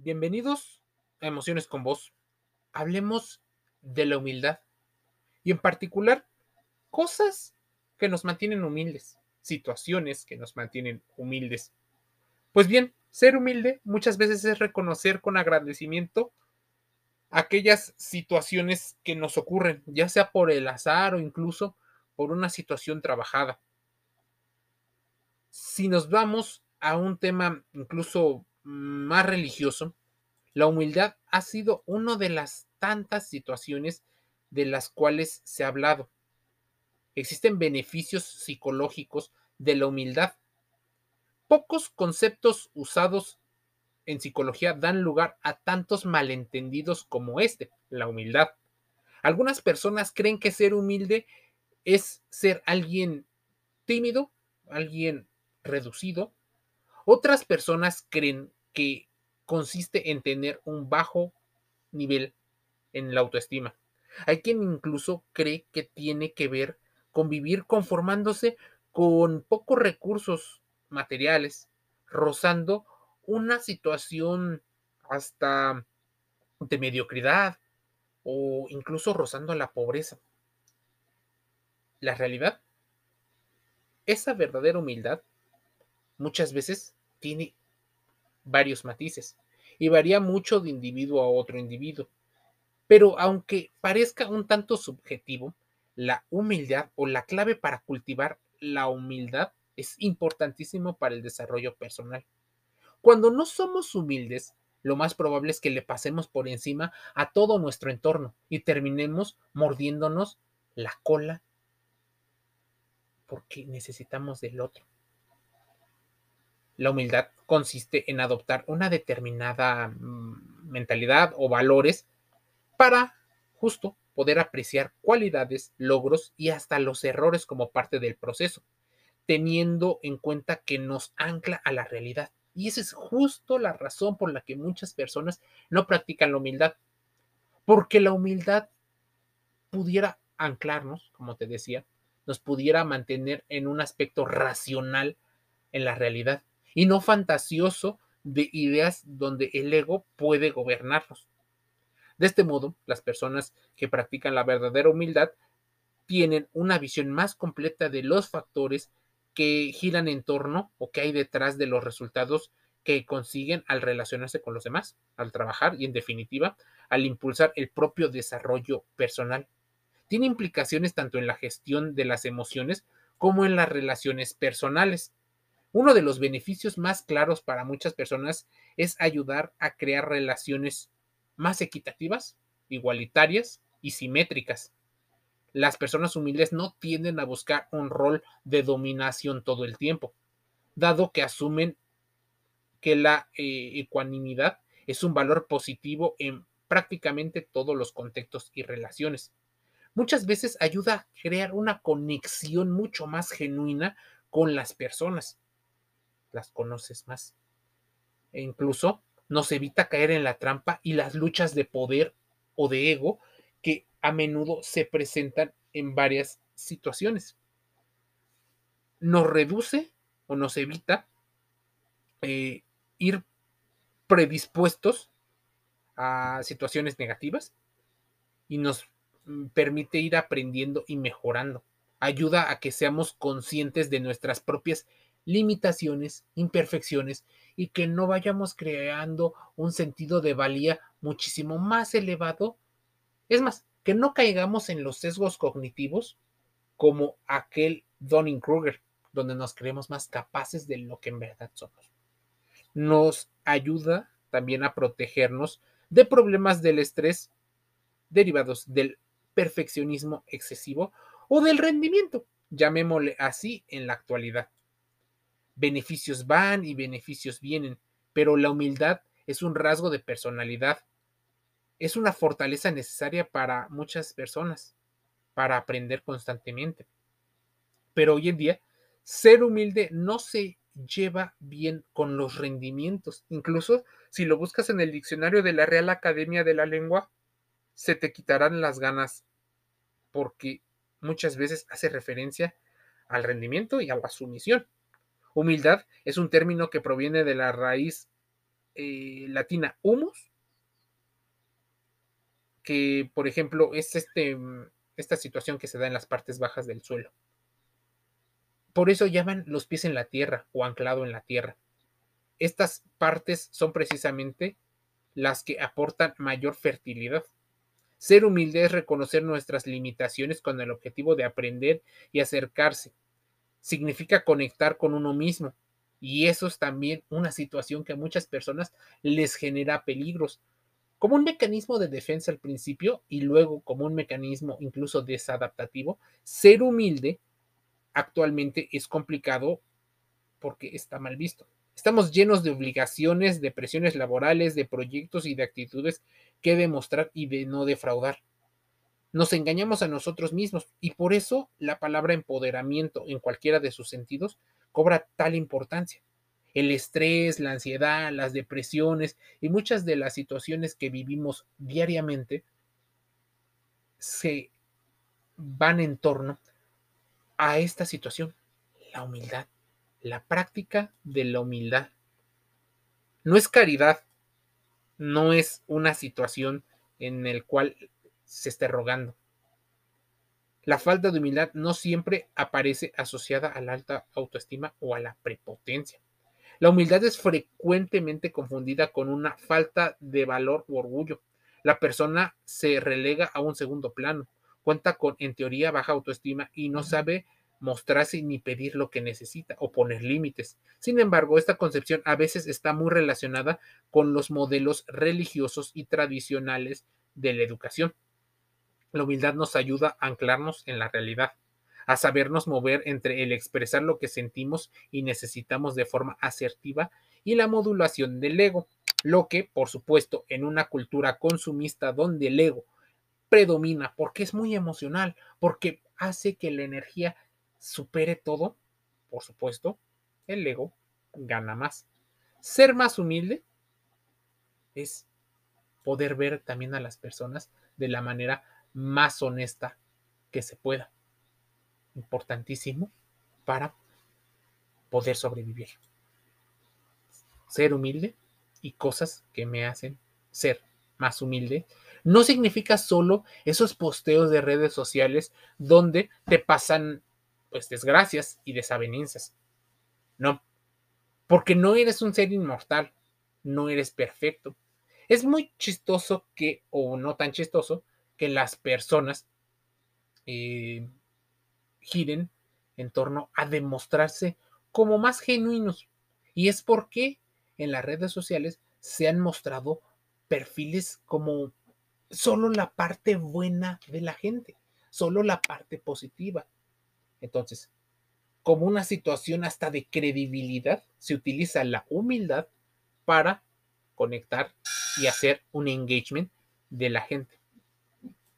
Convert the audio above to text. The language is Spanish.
Bienvenidos a Emociones con Vos. Hablemos de la humildad y en particular cosas que nos mantienen humildes, situaciones que nos mantienen humildes. Pues bien, ser humilde muchas veces es reconocer con agradecimiento aquellas situaciones que nos ocurren, ya sea por el azar o incluso por una situación trabajada. Si nos vamos a un tema incluso más religioso, la humildad ha sido una de las tantas situaciones de las cuales se ha hablado. Existen beneficios psicológicos de la humildad. Pocos conceptos usados en psicología dan lugar a tantos malentendidos como este, la humildad. Algunas personas creen que ser humilde es ser alguien tímido, alguien reducido. Otras personas creen que consiste en tener un bajo nivel en la autoestima. Hay quien incluso cree que tiene que ver con vivir conformándose con pocos recursos materiales, rozando una situación hasta de mediocridad o incluso rozando la pobreza. La realidad, esa verdadera humildad muchas veces tiene varios matices y varía mucho de individuo a otro individuo. Pero aunque parezca un tanto subjetivo, la humildad o la clave para cultivar la humildad es importantísimo para el desarrollo personal. Cuando no somos humildes, lo más probable es que le pasemos por encima a todo nuestro entorno y terminemos mordiéndonos la cola porque necesitamos del otro. La humildad consiste en adoptar una determinada mm, mentalidad o valores para justo poder apreciar cualidades, logros y hasta los errores como parte del proceso, teniendo en cuenta que nos ancla a la realidad. Y esa es justo la razón por la que muchas personas no practican la humildad, porque la humildad pudiera anclarnos, como te decía, nos pudiera mantener en un aspecto racional en la realidad y no fantasioso de ideas donde el ego puede gobernarnos. De este modo, las personas que practican la verdadera humildad tienen una visión más completa de los factores que giran en torno o que hay detrás de los resultados que consiguen al relacionarse con los demás, al trabajar y en definitiva al impulsar el propio desarrollo personal. Tiene implicaciones tanto en la gestión de las emociones como en las relaciones personales. Uno de los beneficios más claros para muchas personas es ayudar a crear relaciones más equitativas, igualitarias y simétricas. Las personas humildes no tienden a buscar un rol de dominación todo el tiempo, dado que asumen que la eh, ecuanimidad es un valor positivo en prácticamente todos los contextos y relaciones. Muchas veces ayuda a crear una conexión mucho más genuina con las personas las conoces más. E incluso nos evita caer en la trampa y las luchas de poder o de ego que a menudo se presentan en varias situaciones. Nos reduce o nos evita eh, ir predispuestos a situaciones negativas y nos mm, permite ir aprendiendo y mejorando. Ayuda a que seamos conscientes de nuestras propias limitaciones, imperfecciones y que no vayamos creando un sentido de valía muchísimo más elevado. Es más, que no caigamos en los sesgos cognitivos como aquel Donning-Kruger, donde nos creemos más capaces de lo que en verdad somos. Nos ayuda también a protegernos de problemas del estrés derivados del perfeccionismo excesivo o del rendimiento, llamémosle así en la actualidad beneficios van y beneficios vienen, pero la humildad es un rasgo de personalidad. Es una fortaleza necesaria para muchas personas, para aprender constantemente. Pero hoy en día, ser humilde no se lleva bien con los rendimientos. Incluso si lo buscas en el diccionario de la Real Academia de la Lengua, se te quitarán las ganas porque muchas veces hace referencia al rendimiento y a la sumisión. Humildad es un término que proviene de la raíz eh, latina humus, que por ejemplo es este, esta situación que se da en las partes bajas del suelo. Por eso llaman los pies en la tierra o anclado en la tierra. Estas partes son precisamente las que aportan mayor fertilidad. Ser humilde es reconocer nuestras limitaciones con el objetivo de aprender y acercarse. Significa conectar con uno mismo. Y eso es también una situación que a muchas personas les genera peligros. Como un mecanismo de defensa al principio y luego como un mecanismo incluso desadaptativo, ser humilde actualmente es complicado porque está mal visto. Estamos llenos de obligaciones, de presiones laborales, de proyectos y de actitudes que demostrar y de no defraudar. Nos engañamos a nosotros mismos y por eso la palabra empoderamiento en cualquiera de sus sentidos cobra tal importancia. El estrés, la ansiedad, las depresiones y muchas de las situaciones que vivimos diariamente se van en torno a esta situación, la humildad, la práctica de la humildad. No es caridad, no es una situación en el cual se esté rogando. La falta de humildad no siempre aparece asociada a la alta autoestima o a la prepotencia. La humildad es frecuentemente confundida con una falta de valor u orgullo. La persona se relega a un segundo plano cuenta con, en teoría, baja autoestima y no sabe mostrarse ni pedir lo que necesita o poner límites. Sin embargo, esta concepción a veces está muy relacionada con los modelos religiosos y tradicionales de la educación. La humildad nos ayuda a anclarnos en la realidad, a sabernos mover entre el expresar lo que sentimos y necesitamos de forma asertiva y la modulación del ego, lo que, por supuesto, en una cultura consumista donde el ego predomina porque es muy emocional, porque hace que la energía supere todo, por supuesto, el ego gana más. Ser más humilde es poder ver también a las personas de la manera más honesta que se pueda. Importantísimo para poder sobrevivir. Ser humilde y cosas que me hacen ser más humilde no significa solo esos posteos de redes sociales donde te pasan pues desgracias y desavenencias. No, porque no eres un ser inmortal, no eres perfecto. Es muy chistoso que, o no tan chistoso, que las personas eh, giren en torno a demostrarse como más genuinos. Y es porque en las redes sociales se han mostrado perfiles como solo la parte buena de la gente, solo la parte positiva. Entonces, como una situación hasta de credibilidad, se utiliza la humildad para conectar y hacer un engagement de la gente.